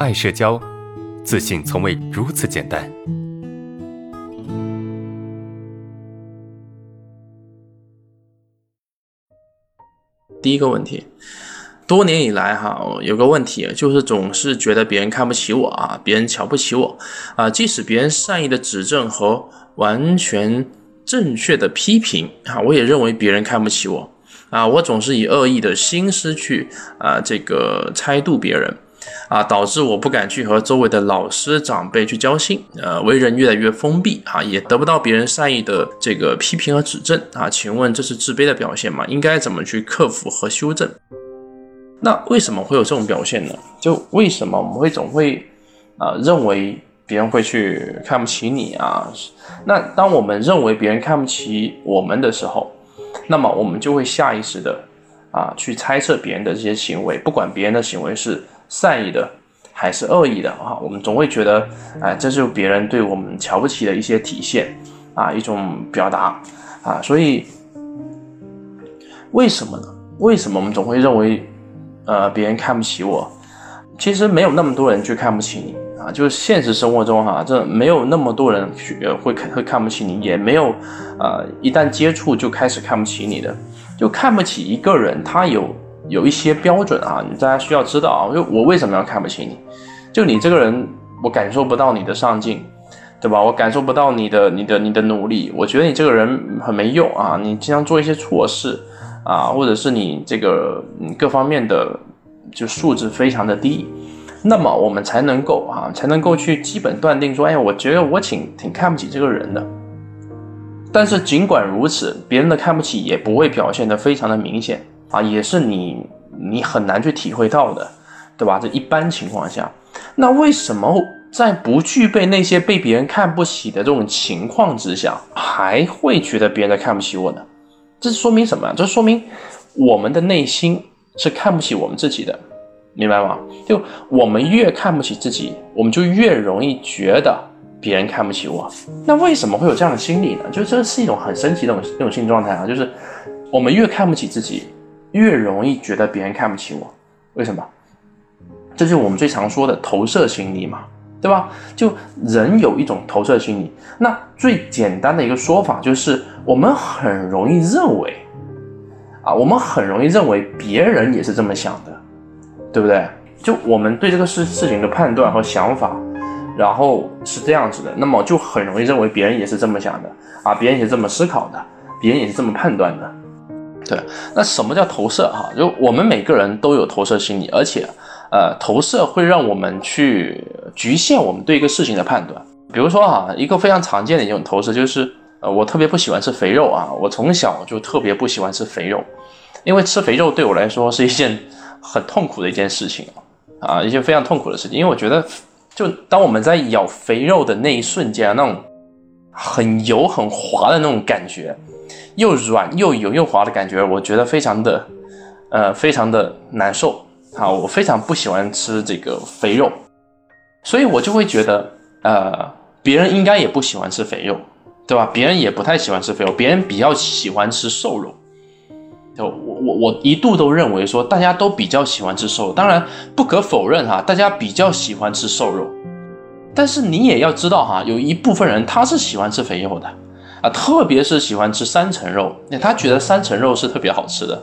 爱社交，自信从未如此简单。第一个问题，多年以来哈，有个问题就是总是觉得别人看不起我啊，别人瞧不起我啊，即使别人善意的指正和完全正确的批评啊，我也认为别人看不起我啊，我总是以恶意的心思去啊这个猜度别人。啊，导致我不敢去和周围的老师长辈去交心，呃，为人越来越封闭啊，也得不到别人善意的这个批评和指正啊。请问这是自卑的表现吗？应该怎么去克服和修正？那为什么会有这种表现呢？就为什么我们会总会啊认为别人会去看不起你啊？那当我们认为别人看不起我们的时候，那么我们就会下意识的啊去猜测别人的这些行为，不管别人的行为是。善意的还是恶意的啊？我们总会觉得，哎，这就是别人对我们瞧不起的一些体现啊，一种表达啊。所以，为什么呢？为什么我们总会认为，呃，别人看不起我？其实没有那么多人去看不起你啊。就是现实生活中哈，这没有那么多人去会看会看不起你，也没有啊，一旦接触就开始看不起你的，就看不起一个人，他有。有一些标准啊，大家需要知道啊。就我为什么要看不起你？就你这个人，我感受不到你的上进，对吧？我感受不到你的、你的、你的努力。我觉得你这个人很没用啊，你经常做一些错事啊，或者是你这个各方面的就素质非常的低，那么我们才能够啊，才能够去基本断定说，哎，我觉得我挺挺看不起这个人的。但是尽管如此，别人的看不起也不会表现得非常的明显。啊，也是你你很难去体会到的，对吧？这一般情况下，那为什么在不具备那些被别人看不起的这种情况之下，还会觉得别人在看不起我呢？这说明什么？这说明我们的内心是看不起我们自己的，明白吗？就我们越看不起自己，我们就越容易觉得别人看不起我。那为什么会有这样的心理呢？就这是一种很神奇的那种那种心理状态啊，就是我们越看不起自己。越容易觉得别人看不起我，为什么？这就是我们最常说的投射心理嘛，对吧？就人有一种投射心理，那最简单的一个说法就是，我们很容易认为，啊，我们很容易认为别人也是这么想的，对不对？就我们对这个事事情的判断和想法，然后是这样子的，那么就很容易认为别人也是这么想的，啊，别人也是这么思考的，别人也是这么判断的。对，那什么叫投射？哈，就我们每个人都有投射心理，而且，呃，投射会让我们去局限我们对一个事情的判断。比如说哈，一个非常常见的一种投射就是，呃，我特别不喜欢吃肥肉啊，我从小就特别不喜欢吃肥肉，因为吃肥肉对我来说是一件很痛苦的一件事情啊，一件非常痛苦的事情。因为我觉得，就当我们在咬肥肉的那一瞬间，那种很油很滑的那种感觉。又软又油又滑的感觉，我觉得非常的，呃，非常的难受啊！我非常不喜欢吃这个肥肉，所以我就会觉得，呃，别人应该也不喜欢吃肥肉，对吧？别人也不太喜欢吃肥肉，别人比较喜欢吃瘦肉。就我我我一度都认为说，大家都比较喜欢吃瘦肉。当然不可否认哈，大家比较喜欢吃瘦肉，但是你也要知道哈，有一部分人他是喜欢吃肥肉的。啊，特别是喜欢吃三层肉，那他觉得三层肉是特别好吃的，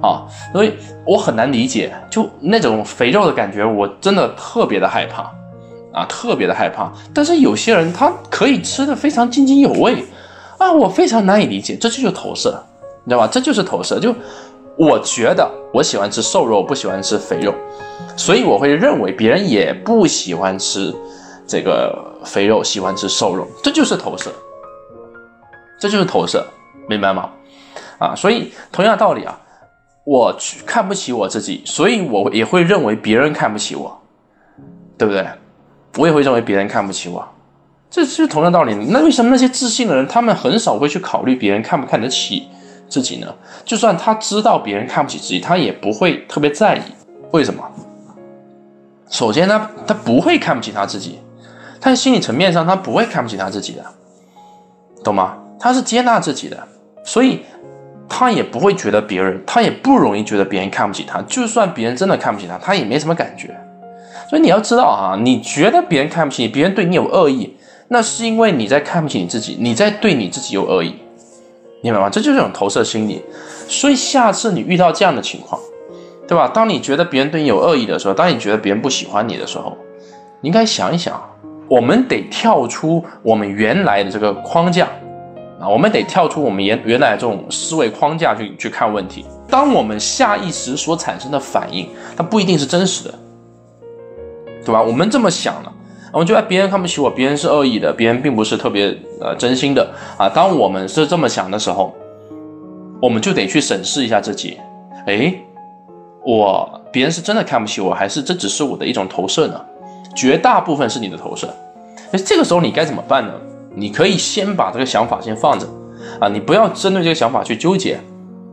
啊，所以我很难理解，就那种肥肉的感觉，我真的特别的害怕，啊，特别的害怕。但是有些人他可以吃的非常津津有味，啊，我非常难以理解，这就是投射，你知道吧？这就是投射。就我觉得我喜欢吃瘦肉，不喜欢吃肥肉，所以我会认为别人也不喜欢吃这个肥肉，喜欢吃瘦肉，这就是投射。这就是投射，明白吗？啊，所以同样道理啊，我去看不起我自己，所以我也会认为别人看不起我，对不对？我也会认为别人看不起我，这是同样道理。那为什么那些自信的人，他们很少会去考虑别人看不看得起自己呢？就算他知道别人看不起自己，他也不会特别在意。为什么？首先呢，他不会看不起他自己，他在心理层面上，他不会看不起他自己的，懂吗？他是接纳自己的，所以他也不会觉得别人，他也不容易觉得别人看不起他。就算别人真的看不起他，他也没什么感觉。所以你要知道啊，你觉得别人看不起你，别人对你有恶意，那是因为你在看不起你自己，你在对你自己有恶意，明白吗？这就是一种投射心理。所以下次你遇到这样的情况，对吧？当你觉得别人对你有恶意的时候，当你觉得别人不喜欢你的时候，你应该想一想，我们得跳出我们原来的这个框架啊，我们得跳出我们原原来这种思维框架去去看问题。当我们下意识所产生的反应，它不一定是真实的。对吧？我们这么想了，我们觉得别人看不起我，别人是恶意的，别人并不是特别呃真心的啊。当我们是这么想的时候，我们就得去审视一下自己。哎，我别人是真的看不起我，还是这只是我的一种投射呢？绝大部分是你的投射。那这个时候你该怎么办呢？你可以先把这个想法先放着啊，你不要针对这个想法去纠结，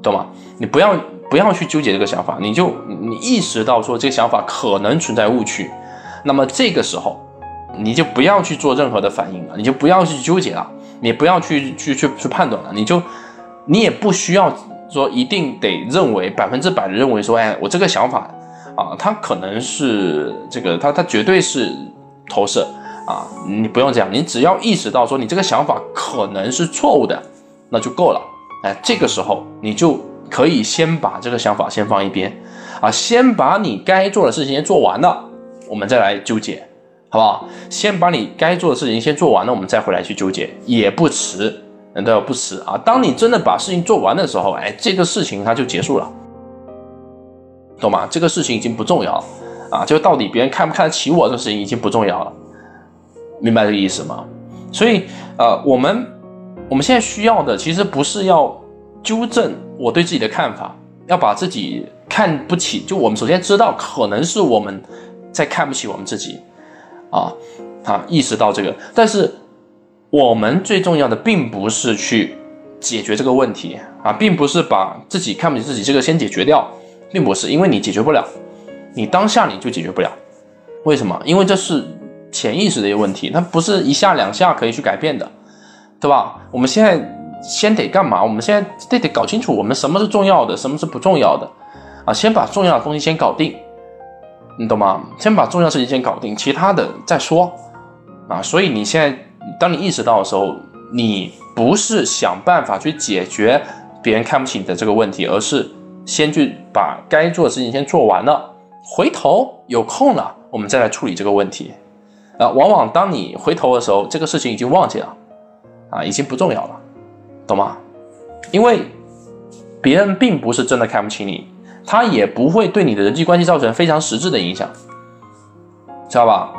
懂吗？你不要不要去纠结这个想法，你就你意识到说这个想法可能存在误区。那么这个时候，你就不要去做任何的反应了，你就不要去纠结了，你不要去去去去判断了，你就，你也不需要说一定得认为百分之百的认为说，哎，我这个想法啊，它可能是这个，它它绝对是投射啊，你不用这样，你只要意识到说你这个想法可能是错误的，那就够了，哎，这个时候你就可以先把这个想法先放一边，啊，先把你该做的事情先做完了。我们再来纠结，好不好？先把你该做的事情先做完了，我们再回来去纠结也不迟，难道不迟啊？当你真的把事情做完的时候，哎，这个事情它就结束了，懂吗？这个事情已经不重要了啊！就到底别人看不看得起我，这个事情已经不重要了，明白这个意思吗？所以，呃，我们我们现在需要的其实不是要纠正我对自己的看法，要把自己看不起，就我们首先知道可能是我们。在看不起我们自己，啊啊，意识到这个，但是我们最重要的并不是去解决这个问题啊，并不是把自己看不起自己这个先解决掉，并不是，因为你解决不了，你当下你就解决不了，为什么？因为这是潜意识的一个问题，它不是一下两下可以去改变的，对吧？我们现在先得干嘛？我们现在得得搞清楚我们什么是重要的，什么是不重要的，啊，先把重要的东西先搞定。你懂吗？先把重要事情先搞定，其他的再说啊！所以你现在，当你意识到的时候，你不是想办法去解决别人看不起你的这个问题，而是先去把该做的事情先做完了，回头有空了，我们再来处理这个问题啊！往往当你回头的时候，这个事情已经忘记了啊，已经不重要了，懂吗？因为别人并不是真的看不起你。他也不会对你的人际关系造成非常实质的影响，知道吧？